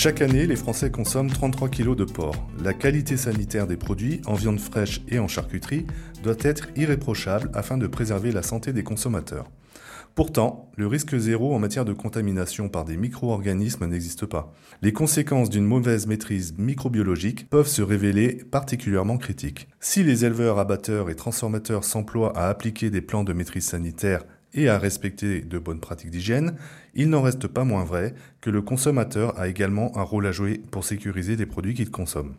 Chaque année, les Français consomment 33 kg de porc. La qualité sanitaire des produits, en viande fraîche et en charcuterie, doit être irréprochable afin de préserver la santé des consommateurs. Pourtant, le risque zéro en matière de contamination par des micro-organismes n'existe pas. Les conséquences d'une mauvaise maîtrise microbiologique peuvent se révéler particulièrement critiques. Si les éleveurs, abatteurs et transformateurs s'emploient à appliquer des plans de maîtrise sanitaire et à respecter de bonnes pratiques d'hygiène, il n'en reste pas moins vrai que le consommateur a également un rôle à jouer pour sécuriser les produits qu'il consomme.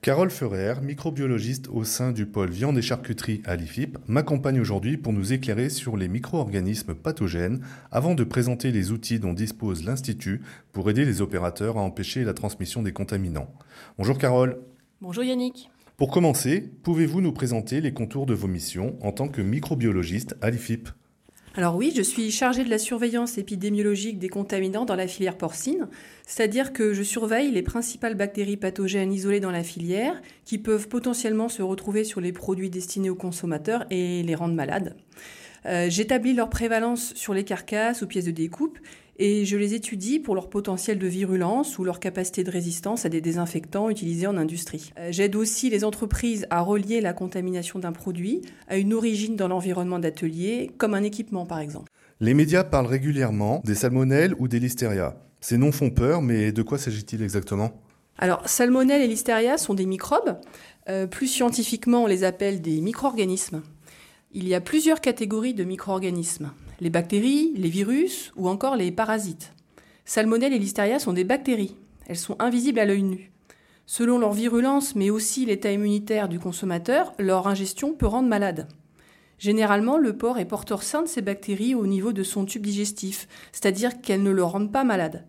Carole Ferrer, microbiologiste au sein du pôle viande et charcuterie à l'IFIP, m'accompagne aujourd'hui pour nous éclairer sur les micro-organismes pathogènes avant de présenter les outils dont dispose l'Institut pour aider les opérateurs à empêcher la transmission des contaminants. Bonjour Carole. Bonjour Yannick. Pour commencer, pouvez-vous nous présenter les contours de vos missions en tant que microbiologiste à l'IFIP? Alors oui, je suis chargée de la surveillance épidémiologique des contaminants dans la filière porcine, c'est-à-dire que je surveille les principales bactéries pathogènes isolées dans la filière qui peuvent potentiellement se retrouver sur les produits destinés aux consommateurs et les rendre malades. Euh, j'établis leur prévalence sur les carcasses ou pièces de découpe et je les étudie pour leur potentiel de virulence ou leur capacité de résistance à des désinfectants utilisés en industrie. Euh, j'aide aussi les entreprises à relier la contamination d'un produit à une origine dans l'environnement d'atelier, comme un équipement par exemple. Les médias parlent régulièrement des salmonelles ou des listeria. Ces noms font peur, mais de quoi s'agit-il exactement? Alors, salmonelles et listeria sont des microbes. Euh, plus scientifiquement, on les appelle des micro-organismes. Il y a plusieurs catégories de micro-organismes les bactéries, les virus ou encore les parasites. Salmonelle et Listeria sont des bactéries. Elles sont invisibles à l'œil nu. Selon leur virulence, mais aussi l'état immunitaire du consommateur, leur ingestion peut rendre malade. Généralement, le porc est porteur sain de ces bactéries au niveau de son tube digestif, c'est-à-dire qu'elles ne le rendent pas malade.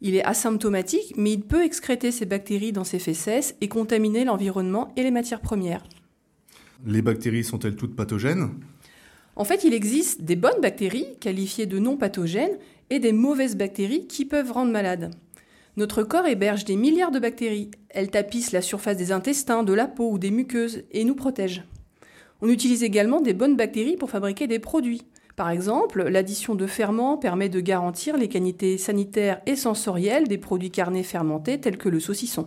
Il est asymptomatique, mais il peut excréter ces bactéries dans ses fesses et contaminer l'environnement et les matières premières. Les bactéries sont-elles toutes pathogènes? En fait, il existe des bonnes bactéries, qualifiées de non pathogènes, et des mauvaises bactéries qui peuvent rendre malade. Notre corps héberge des milliards de bactéries. Elles tapissent la surface des intestins, de la peau ou des muqueuses et nous protègent. On utilise également des bonnes bactéries pour fabriquer des produits. Par exemple, l'addition de ferments permet de garantir les qualités sanitaires et sensorielles des produits carnés fermentés tels que le saucisson.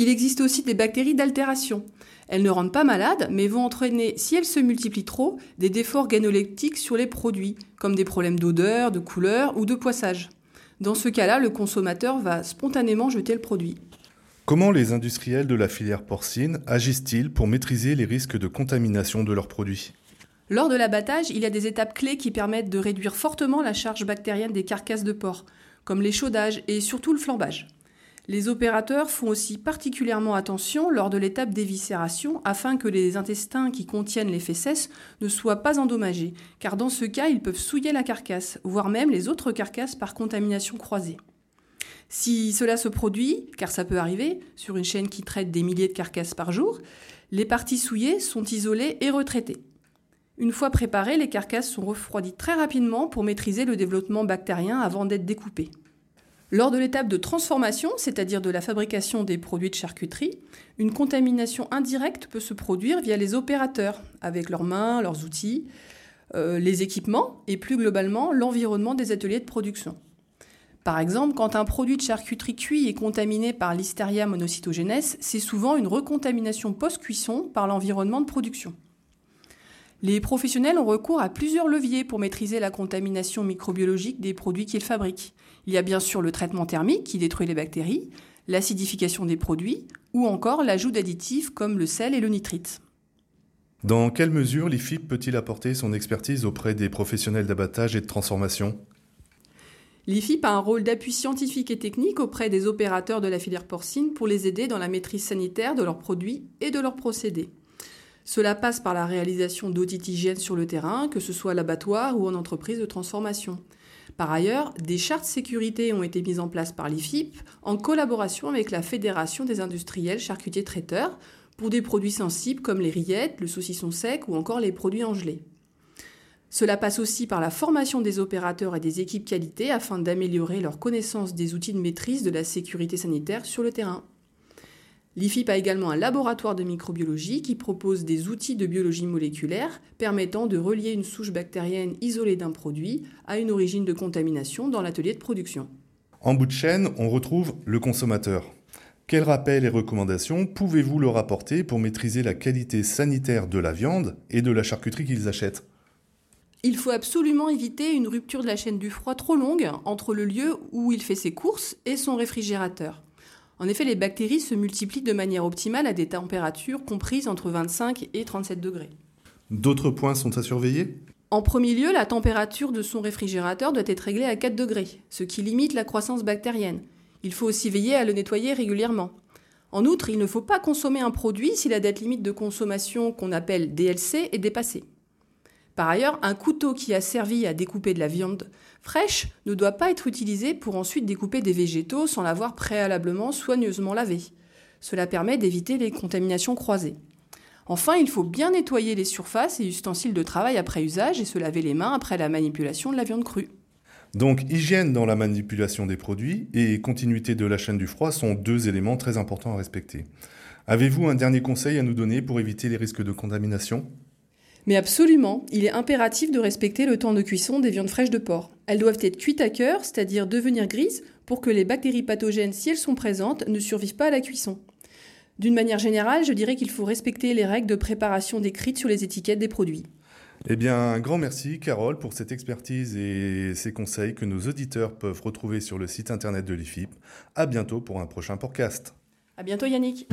Il existe aussi des bactéries d'altération. Elles ne rendent pas malades, mais vont entraîner, si elles se multiplient trop, des défauts organoleptiques sur les produits, comme des problèmes d'odeur, de couleur ou de poissage. Dans ce cas-là, le consommateur va spontanément jeter le produit. Comment les industriels de la filière porcine agissent-ils pour maîtriser les risques de contamination de leurs produits? Lors de l'abattage, il y a des étapes clés qui permettent de réduire fortement la charge bactérienne des carcasses de porc, comme l'échaudage et surtout le flambage. Les opérateurs font aussi particulièrement attention lors de l'étape d'éviscération afin que les intestins qui contiennent les fesses ne soient pas endommagés, car dans ce cas, ils peuvent souiller la carcasse, voire même les autres carcasses par contamination croisée. Si cela se produit, car ça peut arriver, sur une chaîne qui traite des milliers de carcasses par jour, les parties souillées sont isolées et retraitées. Une fois préparées, les carcasses sont refroidies très rapidement pour maîtriser le développement bactérien avant d'être découpées. Lors de l'étape de transformation, c'est-à-dire de la fabrication des produits de charcuterie, une contamination indirecte peut se produire via les opérateurs, avec leurs mains, leurs outils, euh, les équipements et plus globalement l'environnement des ateliers de production. Par exemple, quand un produit de charcuterie cuit est contaminé par l'Listeria monocytogenes, c'est souvent une recontamination post-cuisson par l'environnement de production. Les professionnels ont recours à plusieurs leviers pour maîtriser la contamination microbiologique des produits qu'ils fabriquent. Il y a bien sûr le traitement thermique qui détruit les bactéries, l'acidification des produits ou encore l'ajout d'additifs comme le sel et le nitrite. Dans quelle mesure l'IFIP peut-il apporter son expertise auprès des professionnels d'abattage et de transformation? L'IFIP a un rôle d'appui scientifique et technique auprès des opérateurs de la filière porcine pour les aider dans la maîtrise sanitaire de leurs produits et de leurs procédés. Cela passe par la réalisation d'audits hygiène sur le terrain, que ce soit à l'abattoir ou en entreprise de transformation. Par ailleurs, des chartes sécurité ont été mises en place par l'IFIP en collaboration avec la Fédération des industriels charcutiers traiteurs pour des produits sensibles comme les rillettes, le saucisson sec ou encore les produits engelés. Cela passe aussi par la formation des opérateurs et des équipes qualité afin d'améliorer leur connaissance des outils de maîtrise de la sécurité sanitaire sur le terrain. L'IFIP a également un laboratoire de microbiologie qui propose des outils de biologie moléculaire permettant de relier une souche bactérienne isolée d'un produit à une origine de contamination dans l'atelier de production. En bout de chaîne, on retrouve le consommateur. Quels rappels et recommandations pouvez-vous leur apporter pour maîtriser la qualité sanitaire de la viande et de la charcuterie qu'ils achètent? Il faut absolument éviter une rupture de la chaîne du froid trop longue entre le lieu où il fait ses courses et son réfrigérateur. En effet, les bactéries se multiplient de manière optimale à des températures comprises entre 25 et 37 degrés. D'autres points sont à surveiller? En premier lieu, la température de son réfrigérateur doit être réglée à 4 degrés, ce qui limite la croissance bactérienne. Il faut aussi veiller à le nettoyer régulièrement. En outre, il ne faut pas consommer un produit si la date limite de consommation qu'on appelle DLC est dépassée. Par ailleurs, un couteau qui a servi à découper de la viande fraîche ne doit pas être utilisé pour ensuite découper des végétaux sans l'avoir préalablement soigneusement lavé. Cela permet d'éviter les contaminations croisées. Enfin, il faut bien nettoyer les surfaces et ustensiles de travail après usage et se laver les mains après la manipulation de la viande crue. Donc hygiène dans la manipulation des produits et continuité de la chaîne du froid sont deux éléments très importants à respecter. Avez-vous un dernier conseil à nous donner pour éviter les risques de contamination? Mais absolument, il est impératif de respecter le temps de cuisson des viandes fraîches de porc. Elles doivent être cuites à cœur, c'est-à-dire devenir grises, pour que les bactéries pathogènes, si elles sont présentes, ne survivent pas à la cuisson. D'une manière générale, je dirais qu'il faut respecter les règles de préparation décrites sur les étiquettes des produits. Eh bien, un grand merci, Carole, pour cette expertise et ces conseils que nos auditeurs peuvent retrouver sur le site internet de l'IFIP. À bientôt pour un prochain podcast. À bientôt, Yannick.